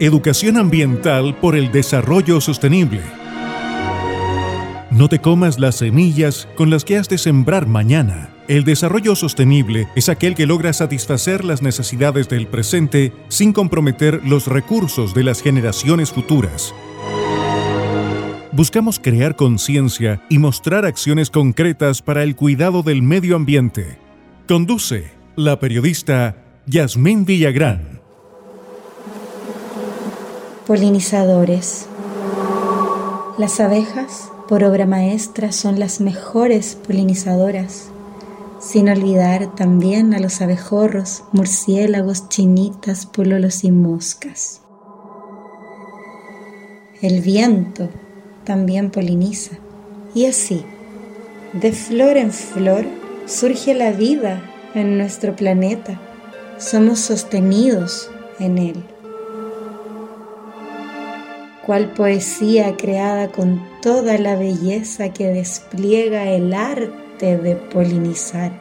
Educación ambiental por el desarrollo sostenible. No te comas las semillas con las que has de sembrar mañana. El desarrollo sostenible es aquel que logra satisfacer las necesidades del presente sin comprometer los recursos de las generaciones futuras. Buscamos crear conciencia y mostrar acciones concretas para el cuidado del medio ambiente. Conduce la periodista Yasmín Villagrán. Polinizadores. Las abejas, por obra maestra, son las mejores polinizadoras, sin olvidar también a los abejorros, murciélagos, chinitas, pololos y moscas. El viento también poliniza, y así, de flor en flor, surge la vida en nuestro planeta. Somos sostenidos en él cual poesía creada con toda la belleza que despliega el arte de polinizar.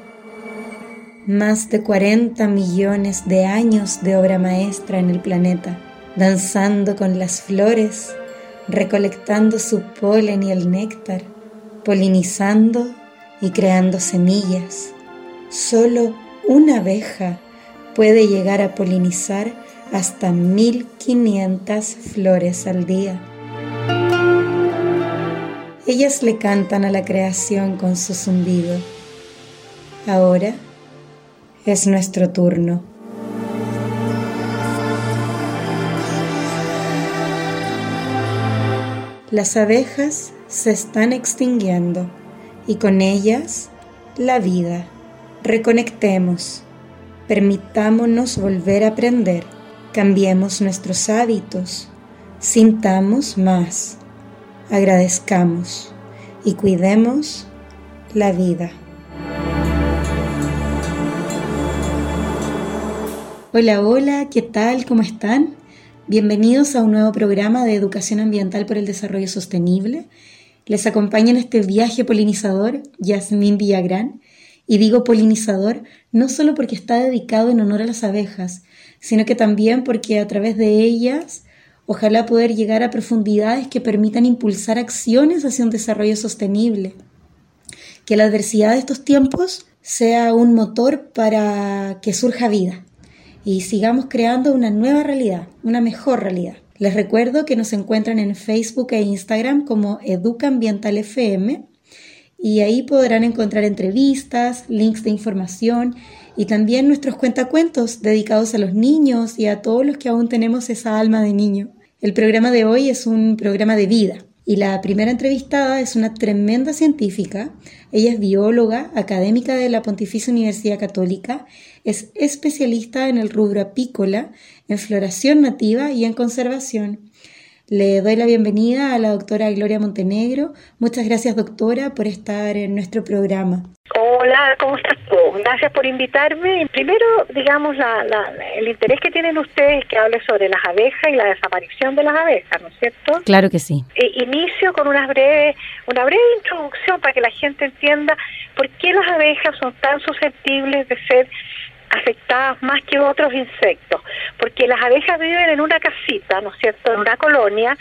Más de 40 millones de años de obra maestra en el planeta, danzando con las flores, recolectando su polen y el néctar, polinizando y creando semillas. Solo una abeja puede llegar a polinizar hasta 1500 flores al día. Ellas le cantan a la creación con su zumbido. Ahora es nuestro turno. Las abejas se están extinguiendo y con ellas la vida. Reconectemos, permitámonos volver a aprender Cambiemos nuestros hábitos, sintamos más, agradezcamos y cuidemos la vida. Hola, hola, ¿qué tal? ¿Cómo están? Bienvenidos a un nuevo programa de Educación Ambiental por el Desarrollo Sostenible. Les acompaña en este viaje polinizador Yasmín Villagrán. Y digo polinizador no solo porque está dedicado en honor a las abejas, sino que también porque a través de ellas ojalá poder llegar a profundidades que permitan impulsar acciones hacia un desarrollo sostenible. Que la adversidad de estos tiempos sea un motor para que surja vida y sigamos creando una nueva realidad, una mejor realidad. Les recuerdo que nos encuentran en Facebook e Instagram como Educa Ambiental FM y ahí podrán encontrar entrevistas, links de información y también nuestros cuentacuentos dedicados a los niños y a todos los que aún tenemos esa alma de niño. El programa de hoy es un programa de vida y la primera entrevistada es una tremenda científica. Ella es bióloga, académica de la Pontificia Universidad Católica, es especialista en el rubro apícola, en floración nativa y en conservación. Le doy la bienvenida a la doctora Gloria Montenegro. Muchas gracias, doctora, por estar en nuestro programa. Hola, ¿cómo estás tú? Gracias por invitarme. Primero, digamos, el interés que tienen ustedes que hable sobre las abejas y la desaparición de las abejas, ¿no es cierto? Claro que sí. E, inicio con una breve, una breve introducción para que la gente entienda por qué las abejas son tan susceptibles de ser afectadas más que otros insectos, porque las abejas viven en una casita, ¿no es cierto?, en una colonia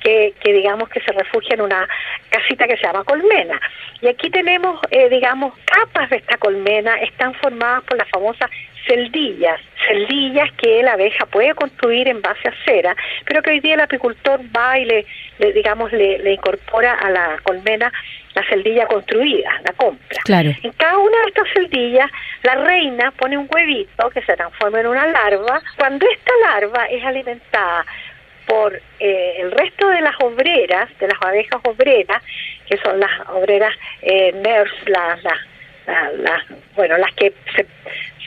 que, que digamos que se refugia en una casita que se llama colmena. Y aquí tenemos, eh, digamos, capas de esta colmena, están formadas por las famosas celdillas, celdillas que la abeja puede construir en base a cera, pero que hoy día el apicultor va y le, digamos, le, le, incorpora a la colmena la celdilla construida, la compra. Claro. En cada una de estas celdillas, la reina pone un huevito que se transforma en una larva. Cuando esta larva es alimentada por eh, el resto de las obreras, de las abejas obreras, que son las obreras eh, las, las, bueno, las que se,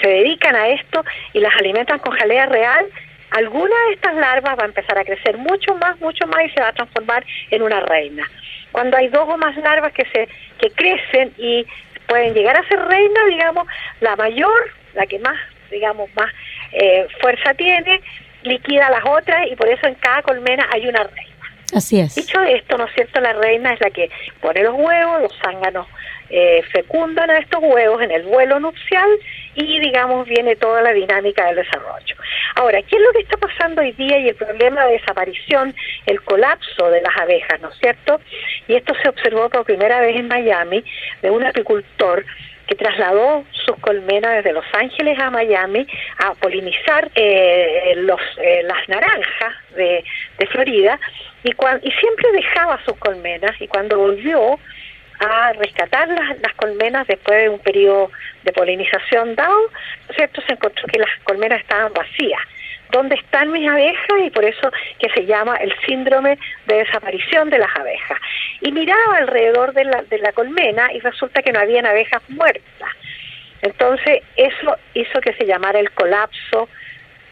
se dedican a esto y las alimentan con jalea real, alguna de estas larvas va a empezar a crecer mucho más, mucho más y se va a transformar en una reina. Cuando hay dos o más larvas que se que crecen y pueden llegar a ser reina, digamos, la mayor, la que más, digamos, más eh, fuerza tiene, liquida a las otras y por eso en cada colmena hay una reina. Así es. Dicho esto, ¿no es cierto? La reina es la que pone los huevos, los zánganos eh, fecundan a estos huevos en el vuelo nupcial y digamos viene toda la dinámica del desarrollo. Ahora, ¿qué es lo que está pasando hoy día y el problema de desaparición, el colapso de las abejas, ¿no es cierto? Y esto se observó por primera vez en Miami de un apicultor que trasladó sus colmenas desde Los Ángeles a Miami a polinizar eh, los, eh, las naranjas de, de Florida y, y siempre dejaba sus colmenas y cuando volvió a rescatar las, colmenas después de un periodo de polinización dado, ¿cierto? Se encontró que las colmenas estaban vacías. ¿Dónde están mis abejas? Y por eso que se llama el síndrome de desaparición de las abejas. Y miraba alrededor de la, de la colmena y resulta que no habían abejas muertas. Entonces, eso hizo que se llamara el colapso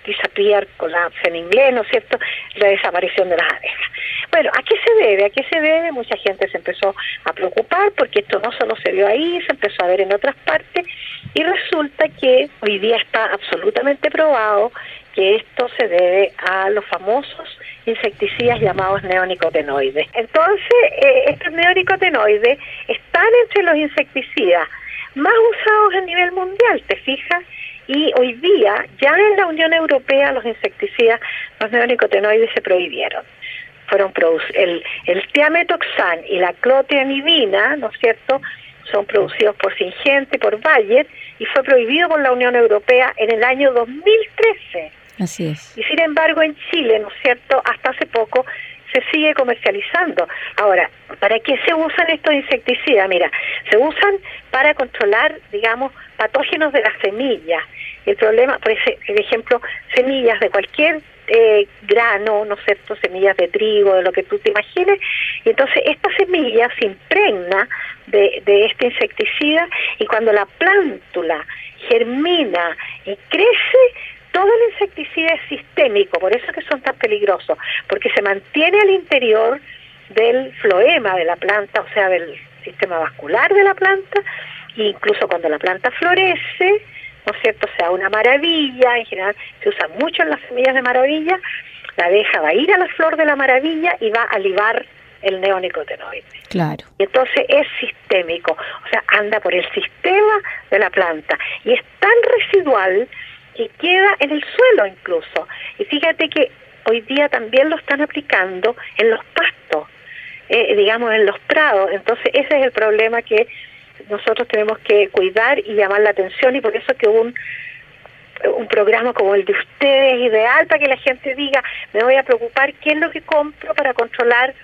disappear, collapse en inglés, ¿no es cierto?, la desaparición de las abejas. Bueno, ¿a qué se debe? ¿A qué se debe? Mucha gente se empezó a preocupar porque esto no solo se vio ahí, se empezó a ver en otras partes y resulta que hoy día está absolutamente probado que esto se debe a los famosos insecticidas llamados neonicotenoides. Entonces, eh, estos neonicotenoides están entre los insecticidas más usados a nivel mundial, ¿te fijas? Y hoy día ya en la Unión Europea los insecticidas, los neonicotinoides se prohibieron. Fueron el, el tiametoxan y la clotianidina, ¿no es cierto?, son producidos por Singente, por Bayer, y fue prohibido por la Unión Europea en el año 2013. Así es. Y sin embargo en Chile, ¿no es cierto?, hasta hace poco se sigue comercializando. Ahora, ¿para qué se usan estos insecticidas? Mira, se usan para controlar, digamos, patógenos de las semillas. El problema, por ejemplo, semillas de cualquier eh, grano, ¿no es cierto?, semillas de trigo, de lo que tú te imagines, y entonces esta semilla se impregna de, de este insecticida y cuando la plántula germina y crece, todo el insecticida es sistémico, por eso que son tan peligrosos, porque se mantiene al interior del floema de la planta, o sea, del sistema vascular de la planta, e incluso cuando la planta florece, ¿no es cierto? O sea, una maravilla, en general se usa mucho en las semillas de maravilla, la abeja va a ir a la flor de la maravilla y va a libar el neonicotenoide. Claro. Y entonces es sistémico, o sea, anda por el sistema de la planta y es tan residual que queda en el suelo incluso. Y fíjate que hoy día también lo están aplicando en los pastos, eh, digamos en los prados. Entonces ese es el problema que nosotros tenemos que cuidar y llamar la atención y por eso que un un programa como el de ustedes es ideal para que la gente diga, me voy a preocupar qué es lo que compro para controlar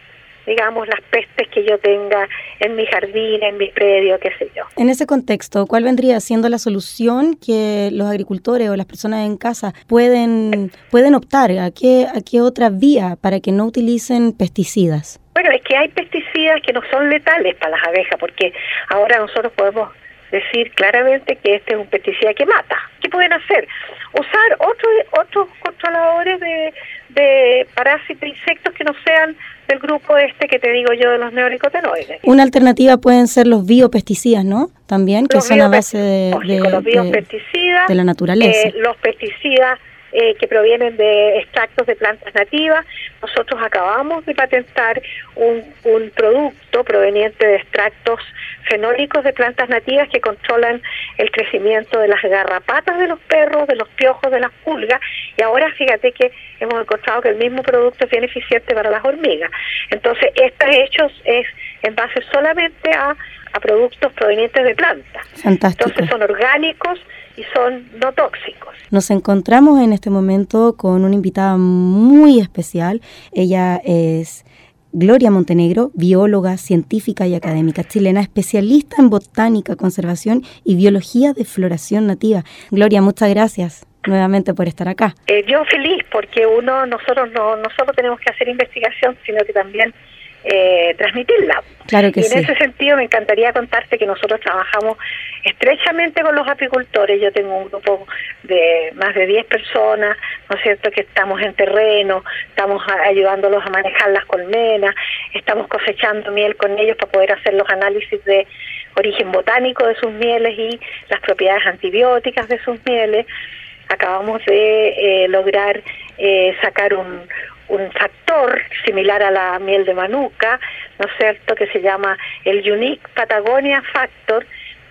digamos, las pestes que yo tenga en mi jardín, en mi predio, qué sé yo. En ese contexto, ¿cuál vendría siendo la solución que los agricultores o las personas en casa pueden, pueden optar? ¿A qué, ¿A qué otra vía para que no utilicen pesticidas? Bueno, es que hay pesticidas que no son letales para las abejas, porque ahora nosotros podemos decir claramente que este es un pesticida que mata. ¿Qué pueden hacer? Usar otros otros controladores de, de parásitos, insectos que no sean del grupo este que te digo yo de los neonicotinoides. Una alternativa pueden ser los biopesticidas, ¿no? También, que son a base de, los biopesticidas, de la naturaleza. Eh, los pesticidas eh, que provienen de extractos de plantas nativas. Nosotros acabamos de patentar un, un producto proveniente de extractos fenólicos de plantas nativas que controlan el crecimiento de las garrapatas de los perros, de los piojos, de las pulgas, y ahora fíjate que hemos encontrado que el mismo producto es bien eficiente para las hormigas. Entonces, estos hechos es en base solamente a, a productos provenientes de plantas. Fantástico. Entonces son orgánicos y son no tóxicos. Nos encontramos en este momento con una invitada muy especial. Ella es Gloria Montenegro, bióloga, científica y académica chilena, especialista en botánica, conservación y biología de floración nativa. Gloria, muchas gracias nuevamente por estar acá. Eh, yo feliz porque uno, nosotros no, no solo tenemos que hacer investigación, sino que también eh, transmitirla. Claro que y en ese sentido me encantaría contarte que nosotros trabajamos estrechamente con los apicultores. Yo tengo un grupo de más de 10 personas, ¿no es cierto?, que estamos en terreno, estamos ayudándolos a manejar las colmenas, estamos cosechando miel con ellos para poder hacer los análisis de origen botánico de sus mieles y las propiedades antibióticas de sus mieles. Acabamos de eh, lograr eh, sacar un, un factor similar a la miel de manuka, ¿no es cierto?, que se llama el Unique Patagonia Factor,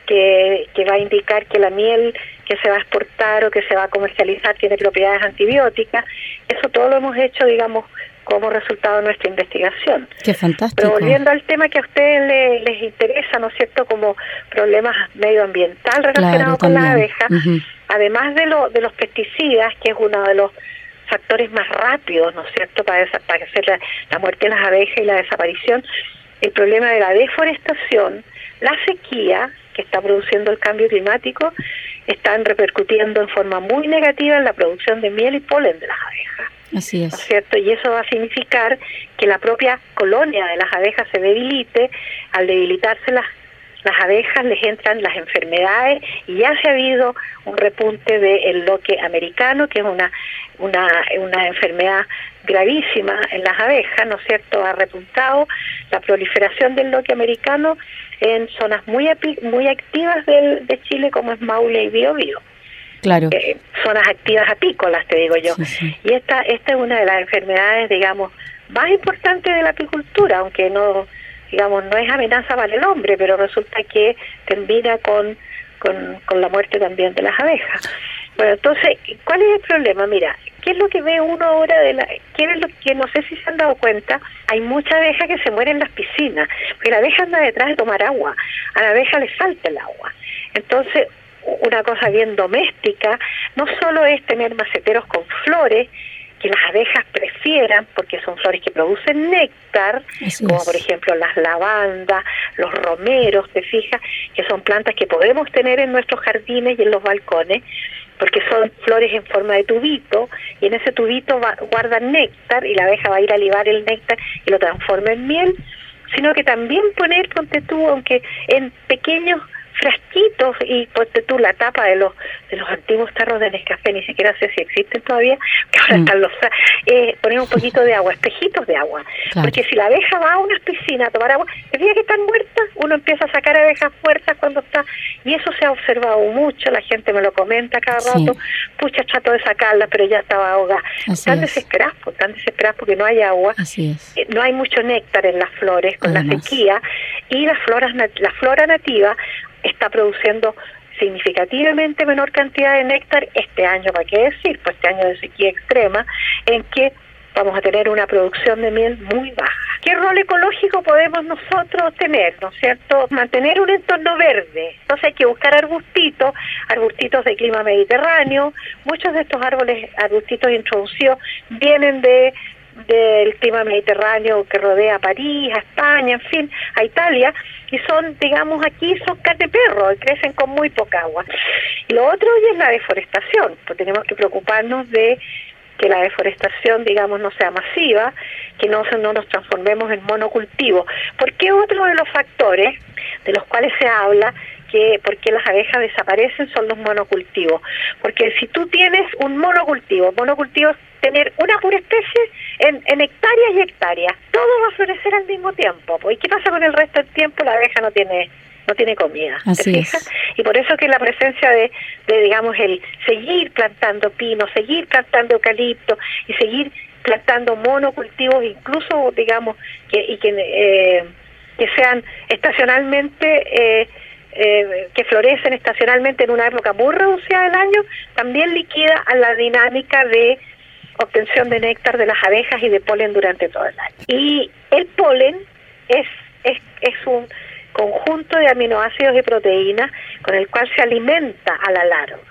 que, que va a indicar que la miel que se va a exportar o que se va a comercializar tiene propiedades antibióticas. Eso todo lo hemos hecho, digamos, como resultado de nuestra investigación. Qué fantástico. Pero volviendo al tema que a ustedes les, interesa, ¿no es cierto?, como problemas medioambientales relacionados con la abeja, además de, lo, de los pesticidas, que es uno de los factores más rápidos, ¿no es cierto?, para, para hacer la, la muerte de las abejas y la desaparición, el problema de la deforestación, la sequía que está produciendo el cambio climático, están repercutiendo en forma muy negativa en la producción de miel y polen de las abejas. Así es. cierto? Y eso va a significar que la propia colonia de las abejas se debilite. Al debilitarse las, las abejas les entran las enfermedades y ya se ha habido un repunte del loque americano, que es una, una, una enfermedad gravísima en las abejas, ¿no es cierto? Ha repuntado la proliferación del loque americano en zonas muy muy activas del, de Chile como es Maule y Biobío. Claro. Eh, zonas activas apícolas, te digo yo. Y esta, esta es una de las enfermedades, digamos, más importantes de la apicultura, aunque no, digamos, no es amenaza para el hombre, pero resulta que termina con, con, la muerte también de las abejas. Bueno, entonces, ¿cuál es el problema? Mira, ¿qué es lo que ve uno ahora de la... ¿Qué es que no sé si se han dado cuenta? Hay mucha abeja que se muere en las piscinas, porque la abeja anda detrás de tomar agua, a la abeja le falta el agua. Entonces, una cosa bien doméstica, no solo es tener maceteros con flores, que las abejas prefieran, porque son flores que producen néctar, como por ejemplo las lavandas, los romeros, te fijas, que son plantas que podemos tener en nuestros jardines y en los balcones, porque son flores en forma de tubito, y en ese tubito va, guardan néctar, y la abeja va a ir a libar el néctar y lo transforma en miel, sino que también poner, ponte tú, aunque en pequeños frasquitos y ponte tú la tapa de los de los antiguos tarros de Nescafé, ni siquiera sé si existen todavía, que ahora mm. están los eh, poner un poquito de agua, espejitos de agua, porque si la abeja va a una piscina a tomar agua, el día que están muertas, uno empieza a sacar abejas muertas cuando está, y eso se ha observado mucho, la gente me lo comenta cada rato, pucha, trato de sacarla, pero ya estaba ahogada, están desesperadas, están desesperadas porque no hay agua, eh, no hay mucho néctar en las flores con la sequía, y las floras, la flora nativa está produciendo significativamente menor cantidad de néctar este año, ¿para qué decir? Pues este año de sequía extrema, en que vamos a tener una producción de miel muy baja. ¿Qué rol ecológico podemos nosotros tener, no es cierto? Mantener un entorno verde. Entonces hay que buscar arbustitos, arbustitos de clima mediterráneo. Muchos de estos árboles, arbustitos introducidos, vienen de del clima mediterráneo que rodea a París, a España, en fin, a Italia, y son, digamos, aquí son carne perro, y crecen con muy poca agua. Lo otro hoy es la deforestación, pues tenemos que preocuparnos de que la deforestación, digamos, no sea masiva, que no, no nos transformemos en monocultivo. Porque otro de los factores de los cuales se habla que por qué las abejas desaparecen son los monocultivos. Porque si tú tienes un monocultivo, monocultivo tener una pura especie en, en, hectáreas y hectáreas, todo va a florecer al mismo tiempo. ¿Y qué pasa con el resto del tiempo? La abeja no tiene no tiene comida. Así Y por eso que la presencia de, de, digamos, el seguir plantando pino, seguir plantando eucalipto y seguir plantando monocultivos, incluso, digamos, que, y que, eh, que sean estacionalmente... Eh, eh, que florecen estacionalmente en una época muy reducida del año, también liquida a la dinámica de obtención de néctar de las abejas y de polen durante todo el año. Y el polen es, es, es un conjunto de aminoácidos y proteínas con el cual se alimenta a la larva.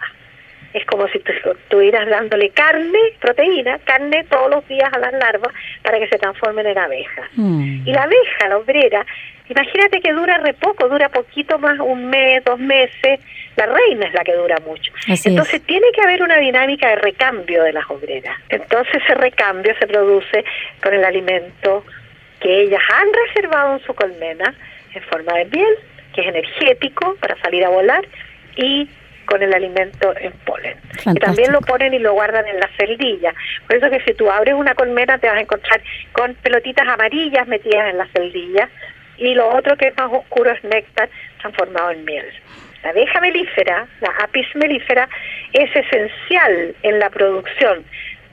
Es como si estuvieras dándole carne, proteína, carne todos los días a las larvas para que se transformen en abejas. Mm. Y la abeja, la obrera, Imagínate que dura re poco, dura poquito más, un mes, dos meses. La reina es la que dura mucho. Entonces tiene que haber una dinámica de recambio de las obreras. Entonces ese recambio se produce con el alimento que ellas han reservado en su colmena en forma de miel, que es energético para salir a volar, y con el alimento en polen. Y también lo ponen y lo guardan en la celdilla. Por eso que si tú abres una colmena te vas a encontrar con pelotitas amarillas metidas en la celdilla y lo otro que es más oscuro es néctar transformado en miel. La abeja melífera, la apis melífera, es esencial en la producción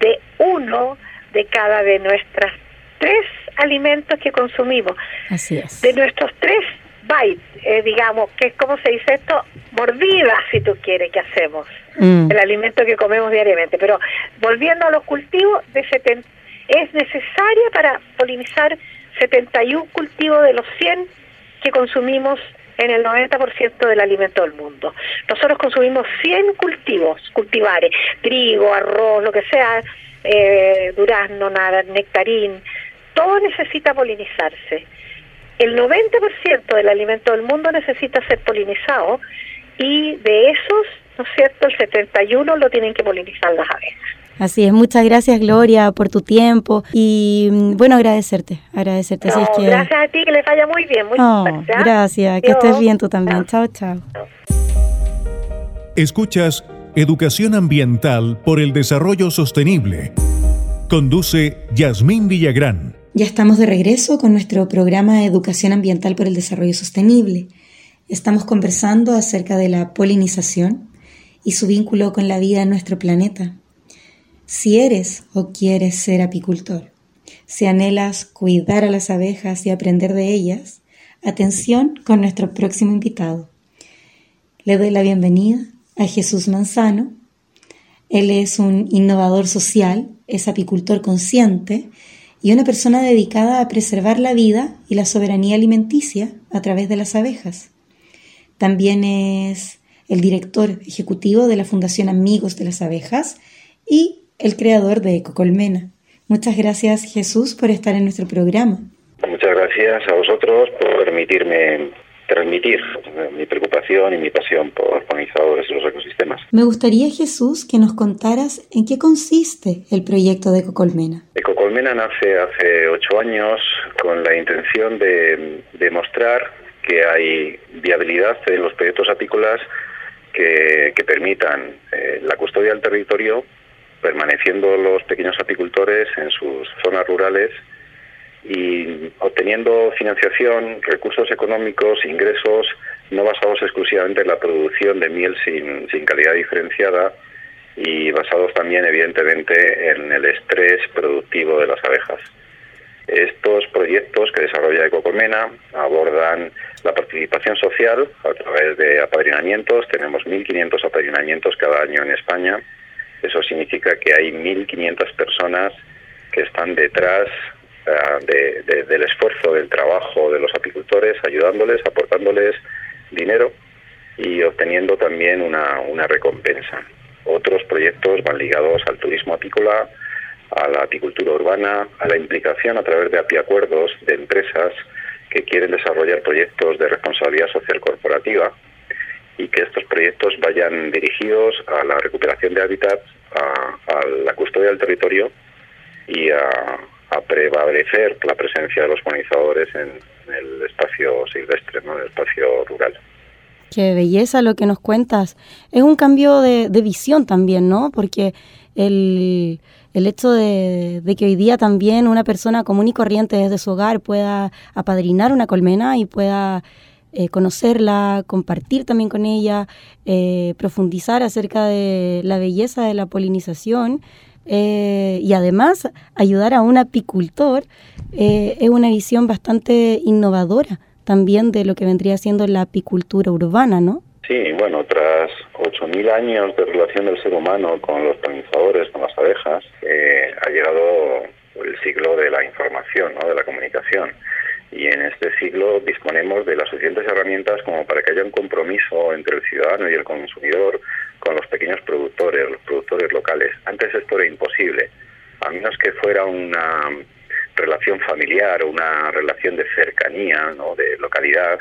de uno de cada de nuestras tres alimentos que consumimos. Así es. De nuestros tres bite, digamos, que es como se dice esto, mordida, si tú quieres, que hacemos, mm. el alimento que comemos diariamente. Pero volviendo a los cultivos, de es necesaria para polinizar 71 cultivos de los 100 que consumimos en el 90% del alimento del mundo. Nosotros consumimos 100 cultivos, cultivares, trigo, arroz, lo que sea, eh, durazno, nada, nectarín, todo necesita polinizarse. El 90% del alimento del mundo necesita ser polinizado y de esos, ¿no es cierto?, el 71 lo tienen que polinizar las abejas. Así es, muchas gracias Gloria por tu tiempo y mm, bueno, agradecerte, agradecerte. Gracias a ti, que le falla muy bien. Muchas gracias, que estés bien tú también. Chao, chao. Escuchas Educación Ambiental por el Desarrollo Sostenible. Conduce Yasmín Villagrán. Ya estamos de regreso con nuestro programa Educación Ambiental por el Desarrollo Sostenible. Estamos conversando acerca de la polinización y su vínculo con la vida en nuestro planeta si eres o quieres ser apicultor, si anhelas cuidar a las abejas y aprender de ellas, atención con nuestro próximo invitado. Le doy la bienvenida a Jesús Manzano. Él es un innovador social, es apicultor consciente y una persona dedicada a preservar la vida y la soberanía alimenticia a través de las abejas. También es el director ejecutivo de la Fundación Amigos de las Abejas y el creador de Ecocolmena. Muchas gracias Jesús por estar en nuestro programa. Muchas gracias a vosotros por permitirme transmitir mi preocupación y mi pasión por polinizadores y los ecosistemas. Me gustaría, Jesús, que nos contaras en qué consiste el proyecto de Ecocolmena. Ecocolmena nace hace ocho años con la intención de demostrar que hay viabilidad en los proyectos apícolas que, permitan eh, la custodia del territorio permaneciendo los pequeños apicultores en sus zonas rurales y obteniendo financiación, recursos económicos, ingresos no basados exclusivamente en la producción de miel sin, calidad diferenciada y basados también evidentemente en el estrés productivo de las abejas. Estos proyectos que desarrolla Ecocolmena abordan la participación social a través de apadrinamientos. Tenemos 1.500 apadrinamientos cada año en España eso significa que hay 1.500 personas que están detrás eh, del esfuerzo, del trabajo de los apicultores, ayudándoles, aportándoles dinero y obteniendo también una, una recompensa. Otros proyectos van ligados al turismo apícola, a la apicultura urbana, a la implicación a través de apiacuerdos de empresas que quieren desarrollar proyectos de responsabilidad social corporativa y que estos proyectos vayan dirigidos a la recuperación de hábitats, a, la custodia del territorio y a, prevalecer la presencia de los polinizadores en, el espacio silvestre, en el espacio rural. Qué belleza lo que nos cuentas. Es un cambio de, visión también, ¿no? Porque el, el hecho de, de, que hoy día también una persona común y corriente desde su hogar pueda apadrinar una colmena y pueda eh, conocerla, compartir también con ella, eh, profundizar acerca de la belleza de la polinización eh, y además ayudar a un apicultor es una visión bastante innovadora también de lo que vendría siendo la apicultura urbana, ¿no? Sí, bueno, tras 8.000 años de relación del ser humano con los polinizadores, con las abejas, ha llegado el siglo de la información, ¿no? de la comunicación y en este siglo disponemos de las suficientes herramientas como para que haya un compromiso entre el ciudadano y el consumidor con los pequeños productores, los productores locales. Antes esto era imposible, a menos que fuera una relación familiar o una relación de cercanía o de localidad,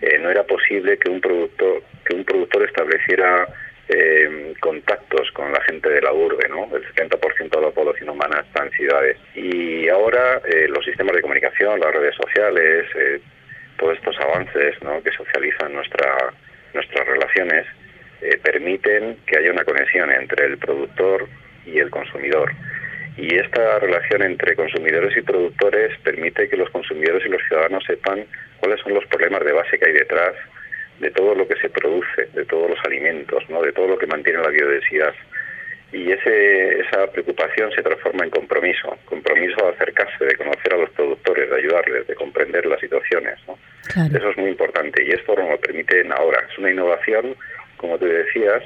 eh, no era posible que un productor que un productor estableciera eh, contactos con la gente de la urbe, ¿no? El 70% de la población humana está en ciudades. Y ahora eh, los sistemas de comunicación, las redes sociales, eh, todos estos avances que socializan nuestra, nuestras relaciones, eh, permiten que haya una conexión entre el productor y el consumidor. Y esta relación entre consumidores y productores permite que los consumidores y los ciudadanos sepan cuáles son los problemas de base que hay detrás de todo lo que se produce, de todos los alimentos, ¿no? de todo lo que mantiene la biodiversidad. y ese, esa preocupación se transforma en compromiso, compromiso a acercarse, de conocer a los productores, de ayudarles, de comprender las situaciones. Eso es muy importante y esto nos lo permiten ahora. Es una innovación, como te decías,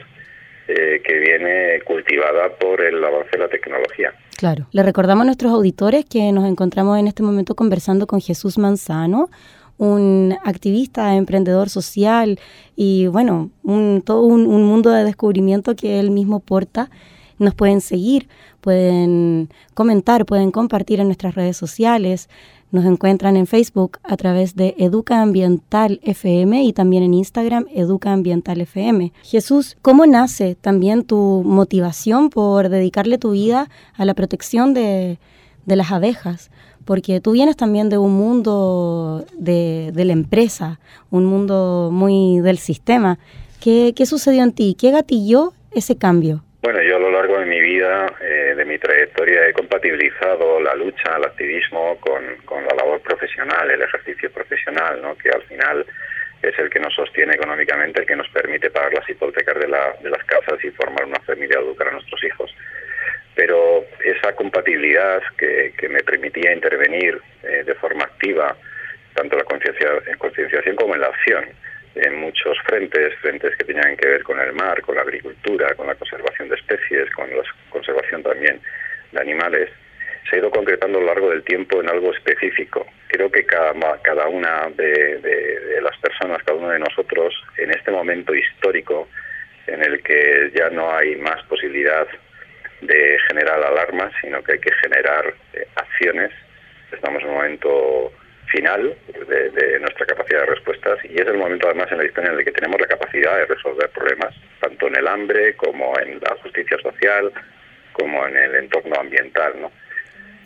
eh, que viene cultivada por el avance de la tecnología. Claro. Le recordamos a nuestros auditores que nos encontramos en este momento conversando con Jesús Manzano, un activista, emprendedor social y bueno, un, todo un, un mundo de descubrimiento que él mismo porta nos pueden seguir, pueden comentar, pueden compartir en nuestras redes sociales. Nos encuentran en Facebook a través de Educa Ambiental FM y también en Instagram Educa Ambiental FM. Jesús, ¿cómo nace también tu motivación por dedicarle tu vida a la protección de, de las abejas? Porque tú vienes también de un mundo de, de la empresa, un mundo muy del sistema. ¿Qué, ¿Qué sucedió en ti? ¿Qué gatilló ese cambio? Bueno, yo a lo largo de mi vida, eh, de mi trayectoria, he compatibilizado la lucha, el activismo con, la labor profesional, el ejercicio profesional, ¿no? que al final es el que nos sostiene económicamente, el que nos permite pagar las hipotecas de, las casas y formar una familia, educar a nuestros hijos. Pero esa compatibilidad que, me permitía intervenir eh, de forma activa, tanto en la concienciación como en la acción, en muchos frentes, frentes que tenían que ver con el mar, con la agricultura, con la conservación de especies, con la conservación también de animales, se ha ido concretando a lo largo del tiempo en algo específico. Creo que cada, cada una de, las personas, cada uno de nosotros, en este momento histórico en el que ya no hay más posibilidad de generar alarmas, sino que hay que generar eh, acciones, estamos en un momento final de, nuestra capacidad de respuestas y es el momento además en la historia en el que tenemos la capacidad de resolver problemas, tanto en el hambre como en la justicia social, como en el entorno ambiental. ¿no?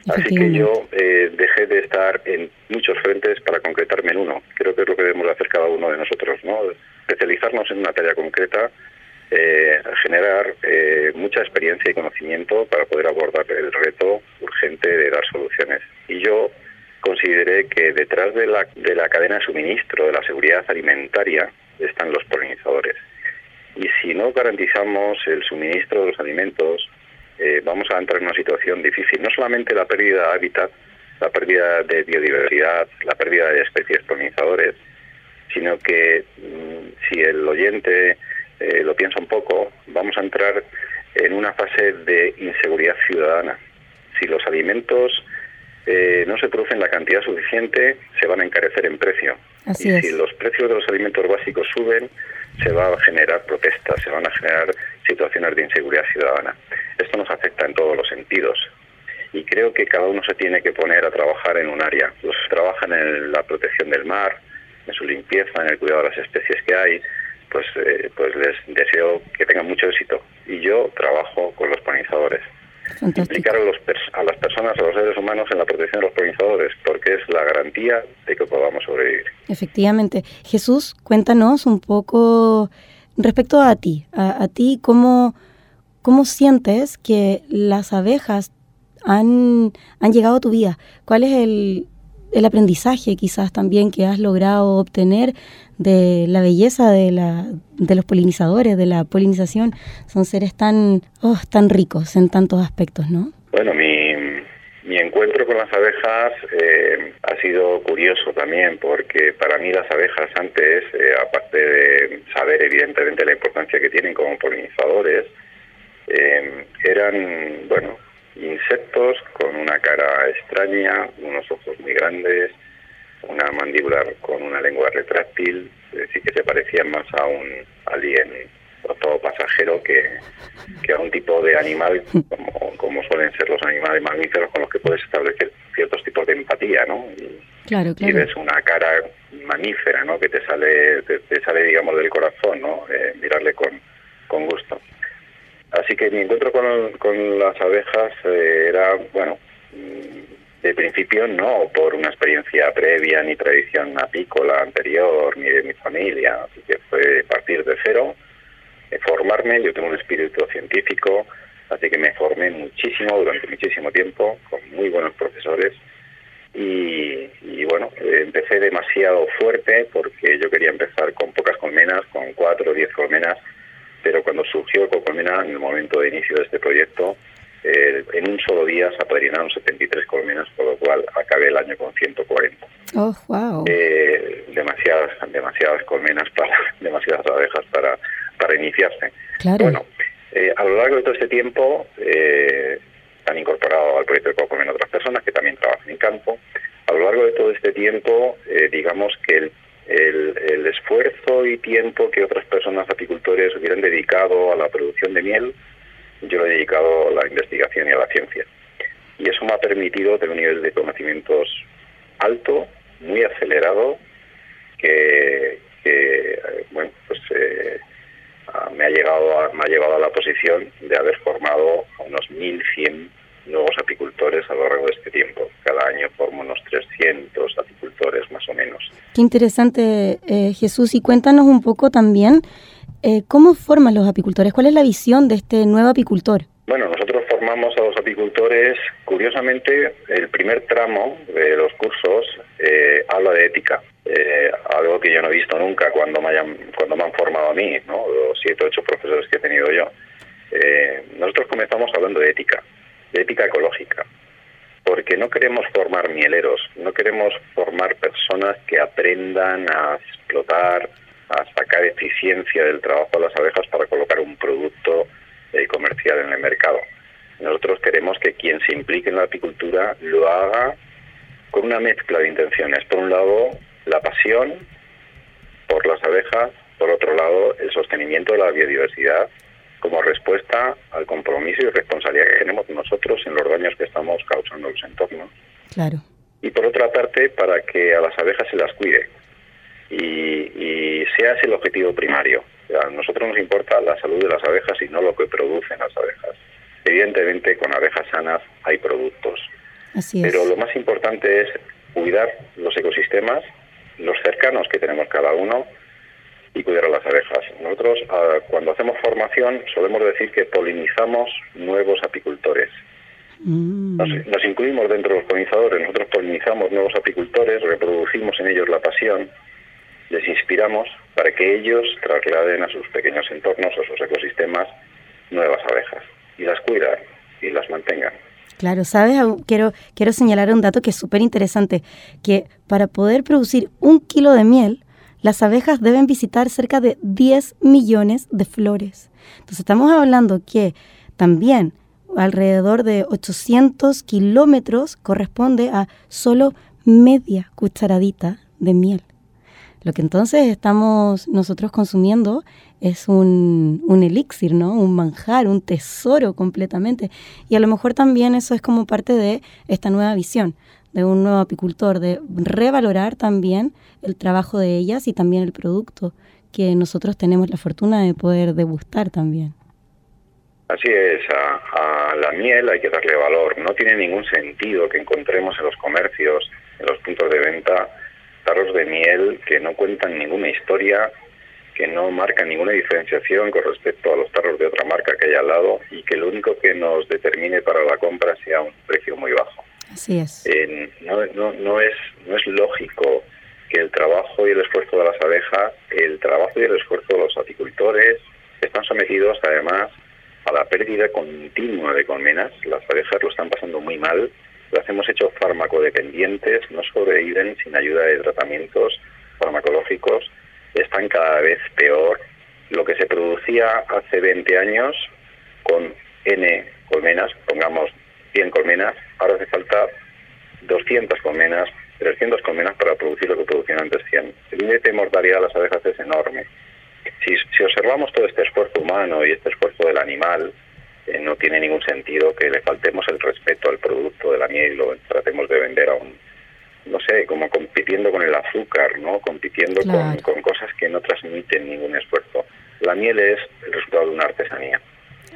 Así que yo eh, dejé de estar en muchos frentes para concretarme en uno. Creo que es lo que debemos hacer cada uno de nosotros, ¿no? especializarnos en una tarea concreta, eh, generar eh, mucha experiencia y conocimiento para poder abordar el reto urgente de dar soluciones. Y yo consideré que detrás de la, de la cadena de suministro, de la seguridad alimentaria, están los polinizadores. Y si no garantizamos el suministro de los alimentos, eh, vamos a entrar en una situación difícil. No solamente la pérdida de hábitat, la pérdida de biodiversidad, la pérdida de especies polinizadores, sino que mm, si el oyente eh, lo piensa un poco, vamos a entrar en una fase de inseguridad ciudadana. Si los alimentos eh, no se producen la cantidad suficiente, se van a encarecer en precio. y si los precios de los alimentos básicos suben, se va a generar protestas, se van a generar situaciones de inseguridad ciudadana. Esto nos afecta en todos los sentidos. Y creo que cada uno se tiene que poner a trabajar en un área. Los que trabajan en la protección del mar, en su limpieza, en el cuidado de las especies que hay, pues, eh, pues les deseo que tengan mucho éxito. Y yo trabajo con los polinizadores implicar a, los a las personas, a los seres humanos en la protección de los polinizadores, porque es la garantía de que podamos sobrevivir. Efectivamente. Jesús, cuéntanos un poco respecto a ti, a, ti, ¿cómo, ¿cómo sientes que las abejas han, han llegado a tu vida? ¿Cuál es el, el aprendizaje quizás también que has logrado obtener de la belleza de, la, de los polinizadores, de la polinización. Son seres tan, oh, tan ricos en tantos aspectos, ¿no? Bueno, mi, mi encuentro con las abejas eh, ha sido curioso también, porque para mí las abejas antes, eh, aparte de saber evidentemente la importancia que tienen como polinizadores, eh, eran, bueno, insectos con una cara extraña, unos ojos muy grandes, una mandíbula con una lengua retráctil, decir, que se parecían más a un alien todo pasajero que, que a un tipo de animal como, como suelen ser los animales mamíferos con los que puedes establecer ciertos tipos de empatía, ¿no? Y, claro, claro. ves una cara mamífera, ¿no? Que te sale, te, sale digamos, del corazón, ¿no? Eh, mirarle con, con gusto. Así que mi encuentro con, las abejas eh, era, bueno, de principio no por una experiencia previa ni tradición apícola anterior ni de mi familia, así que fue partir de cero, eh, formarme, yo tengo un espíritu científico, así que me formé muchísimo durante muchísimo tiempo con muy buenos profesores. Y, bueno, empecé demasiado fuerte porque yo quería empezar con pocas colmenas, con cuatro o diez colmenas pero cuando surgió Cocolmena, en el momento de inicio de este proyecto, eh, en un solo día se apadrinaron 73 colmenas, por lo cual acabé el año con 140. Oh, wow. Eh, demasiadas, demasiadas colmenas para, demasiadas abejas para, para iniciarse. Claro. Bueno, eh, a lo largo de todo este tiempo eh, han incorporado al proyecto de Cocolmena otras personas que también trabajan en campo. A lo largo de todo este tiempo, digamos que el el, el, esfuerzo y tiempo que otras personas apicultores hubieran dedicado a la producción de miel yo lo he dedicado a la investigación y a la ciencia. Y eso me ha permitido tener un nivel de conocimientos alto, muy acelerado, que, bueno, pues eh, me ha llegado a, me ha llevado a la posición de haber formado a unos 1.100 nuevos apicultores a lo largo de este tiempo. Cada año formo unos 300 apicultores más o menos. Qué interesante, eh, Jesús. Y cuéntanos un poco también eh, ¿Cómo forman los apicultores? ¿Cuál es la visión de este nuevo apicultor? Bueno, nosotros formamos a los apicultores, curiosamente, el primer tramo de los cursos eh, habla de ética, eh, algo que yo no he visto nunca cuando me, hayan, cuando me han formado a mí, ¿no? los siete o ocho profesores que he tenido yo. nosotros comenzamos hablando de ética, de ética ecológica, porque no queremos formar mieleros, no queremos formar personas que aprendan a explotar a sacar eficiencia del trabajo de las abejas para colocar un producto eh, comercial en el mercado. Nosotros queremos que quien se implique en la apicultura lo haga con una mezcla de intenciones. Por un lado, la pasión por las abejas, por otro lado, el sostenimiento de la biodiversidad como respuesta al compromiso y responsabilidad que tenemos nosotros en los daños que estamos causando en los entornos. Claro. Y por otra parte, para que a las abejas se las cuide y, sea ese el objetivo primario. a nosotros nos importa la salud de las abejas y no lo que producen las abejas. Evidentemente, con abejas sanas hay productos. Pero lo más importante es cuidar los ecosistemas, los cercanos que tenemos cada uno y cuidar a las abejas. Nosotros, ah, cuando hacemos formación, solemos decir que polinizamos nuevos apicultores. Mm. Nos, nos, incluimos dentro de los polinizadores, nosotros polinizamos nuevos apicultores, reproducimos en ellos la pasión les inspiramos para que ellos trasladen a sus pequeños entornos, a sus ecosistemas, nuevas abejas y las cuidan y las mantengan. Claro, sabes, quiero, quiero señalar un dato que es súper interesante, que para poder producir un kilo de miel, las abejas deben visitar cerca de 10 millones de flores. Entonces estamos hablando que también alrededor de 800 kilómetros corresponde a solo media cucharadita de miel. Lo que entonces estamos nosotros consumiendo es un, un, elixir, ¿no? Un manjar, un tesoro completamente. Y a lo mejor también eso es como parte de esta nueva visión de un nuevo apicultor, de revalorar también el trabajo de ellas y también el producto que nosotros tenemos la fortuna de poder degustar también. Así es, a, a la miel hay que darle valor. No tiene ningún sentido que encontremos en los comercios, en los puntos de venta, tarros de miel que no cuentan ninguna historia, que no marcan ninguna diferenciación con respecto a los tarros de otra marca que hay al lado y que lo único que nos determine para la compra sea un precio muy bajo. Así es. Eh, no, no, no, es, no es lógico que el trabajo y el esfuerzo de las abejas, el trabajo y el esfuerzo de los apicultores están sometidos además a la pérdida continua de colmenas. Las abejas lo están pasando muy mal las hemos hecho farmacodependientes, no sobreviven sin ayuda de tratamientos farmacológicos, están cada vez peor. Lo que se producía hace 20 años con N colmenas, pongamos 100 colmenas, ahora hace falta 200 colmenas, 300 colmenas para producir lo que producían antes 100. El índice de mortalidad de las abejas es enorme. Si, si observamos todo este esfuerzo humano y este esfuerzo del animal, eh, no tiene ningún sentido que le faltemos el respeto al producto de la miel y lo tratemos de vender a un, no sé, como compitiendo con el azúcar, ¿no? Compitiendo con, con cosas que no transmiten ningún esfuerzo. La miel es el resultado de una artesanía.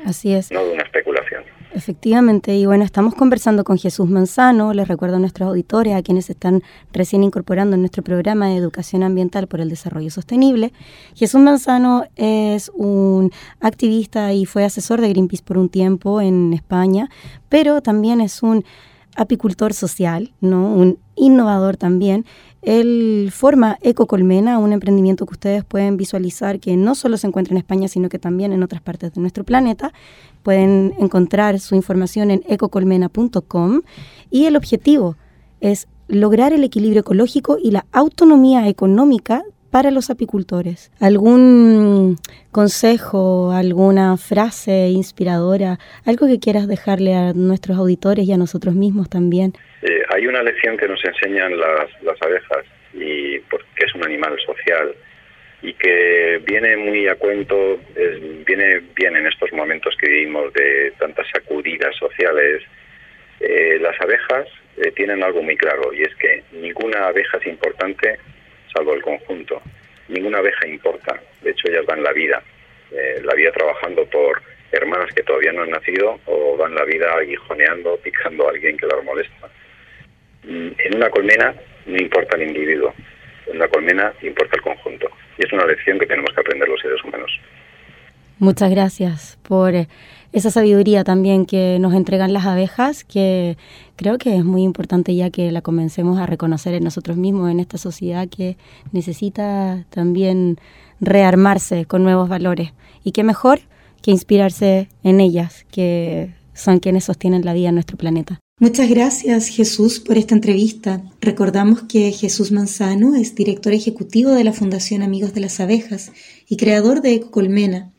Así es. No de una especulación. Efectivamente, y bueno, estamos conversando con Jesús Manzano, les recuerdo a nuestros auditores, a quienes están recién incorporando en nuestro programa de Educación Ambiental por el Desarrollo Sostenible. Jesús Manzano es un activista y fue asesor de Greenpeace por un tiempo en España, pero también es un apicultor social, ¿no? un innovador también. Él forma Ecocolmena, un emprendimiento que ustedes pueden visualizar que no solo se encuentra en España, sino que también en otras partes de nuestro planeta. Pueden encontrar su información en ecocolmena.com y el objetivo es lograr el equilibrio ecológico y la autonomía económica para los apicultores. ¿Algún consejo, alguna frase inspiradora, algo que quieras dejarle a nuestros auditores y a nosotros mismos también? Eh, hay una lección que nos enseñan las, abejas, y porque es un animal social y que viene muy a cuento, viene bien en estos momentos que vivimos de tantas sacudidas sociales. Eh, las abejas eh, tienen algo muy claro y es que ninguna abeja es importante salvo el conjunto. Ninguna abeja importa, de hecho ellas dan la vida, eh, la vida trabajando por hermanas que todavía no han nacido o dan la vida aguijoneando, picando a alguien que las molesta. Mm, en una colmena no importa el individuo, en una colmena importa el conjunto. Y es una lección que tenemos que aprender los seres humanos. Muchas gracias por esa sabiduría también que nos entregan las abejas, que creo que es muy importante ya que la comencemos a reconocer en nosotros mismos, en esta sociedad que necesita también rearmarse con nuevos valores. Y qué mejor que inspirarse en ellas, que son quienes sostienen la vida en nuestro planeta. Muchas gracias Jesús por esta entrevista. Recordamos que Jesús Manzano es director ejecutivo de la Fundación Amigos de las Abejas y creador de Ecocolmena,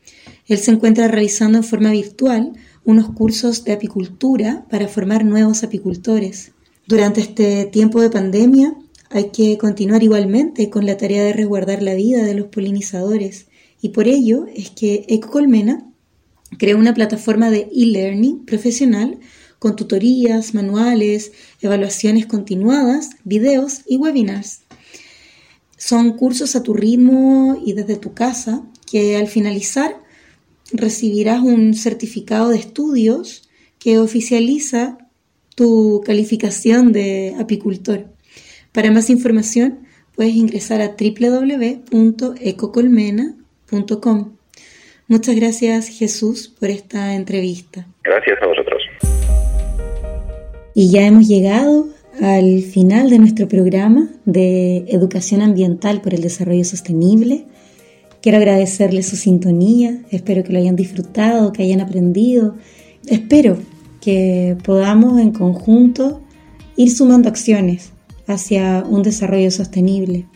él se encuentra realizando en forma virtual unos cursos de apicultura para formar nuevos apicultores. Durante este tiempo de pandemia hay que continuar igualmente con la tarea de resguardar la vida de los polinizadores y por ello es que Ecocolmena creó una plataforma de e-learning profesional con tutorías, manuales, evaluaciones continuadas, videos y webinars. Son cursos a tu ritmo y desde tu casa que al finalizar recibirás un certificado de estudios que oficializa tu calificación de apicultor. Para más información puedes ingresar a www.ecocolmena.com. Muchas gracias Jesús por esta entrevista. Gracias a vosotros. Y ya hemos llegado al final de nuestro programa de Educación Ambiental por el Desarrollo Sostenible. Quiero agradecerles su sintonía, espero que lo hayan disfrutado, que hayan aprendido. Espero que podamos en conjunto ir sumando acciones hacia un desarrollo sostenible.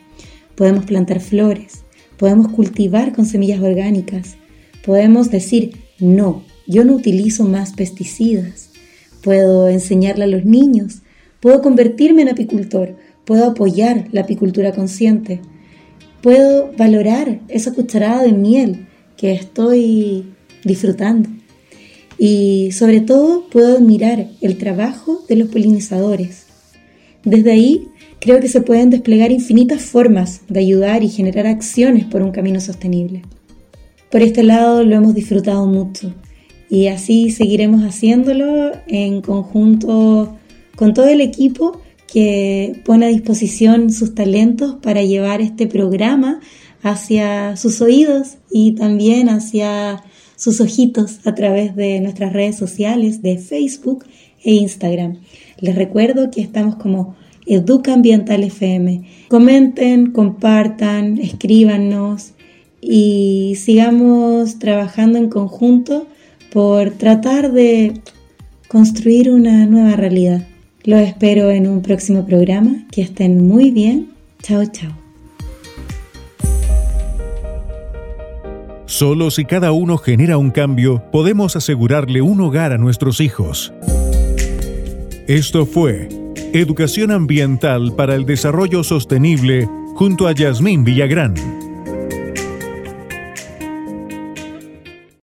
Podemos plantar flores, podemos cultivar con semillas orgánicas, podemos decir, no, yo no utilizo más pesticidas, puedo enseñarle a los niños, puedo convertirme en apicultor, puedo apoyar la apicultura consciente, puedo valorar esa cucharada de miel que estoy disfrutando. Y sobre todo puedo admirar el trabajo de los polinizadores. Desde ahí creo que se pueden desplegar infinitas formas de ayudar y generar acciones por un camino sostenible. Por este lado lo hemos disfrutado mucho y así seguiremos haciéndolo en conjunto con todo el equipo que pone a disposición sus talentos para llevar este programa hacia sus oídos y también hacia sus ojitos a través de nuestras redes sociales de Facebook e Instagram. Les recuerdo que estamos como Educa Ambiental FM. Comenten, compartan, escríbanos y sigamos trabajando en conjunto por tratar de construir una nueva realidad. Los espero en un próximo programa. Que estén muy bien. Chao, chao. Solo si cada uno genera un cambio, podemos asegurarle un hogar a nuestros hijos. Esto fue Educación Ambiental para el Desarrollo Sostenible junto a Yasmín Villagrán.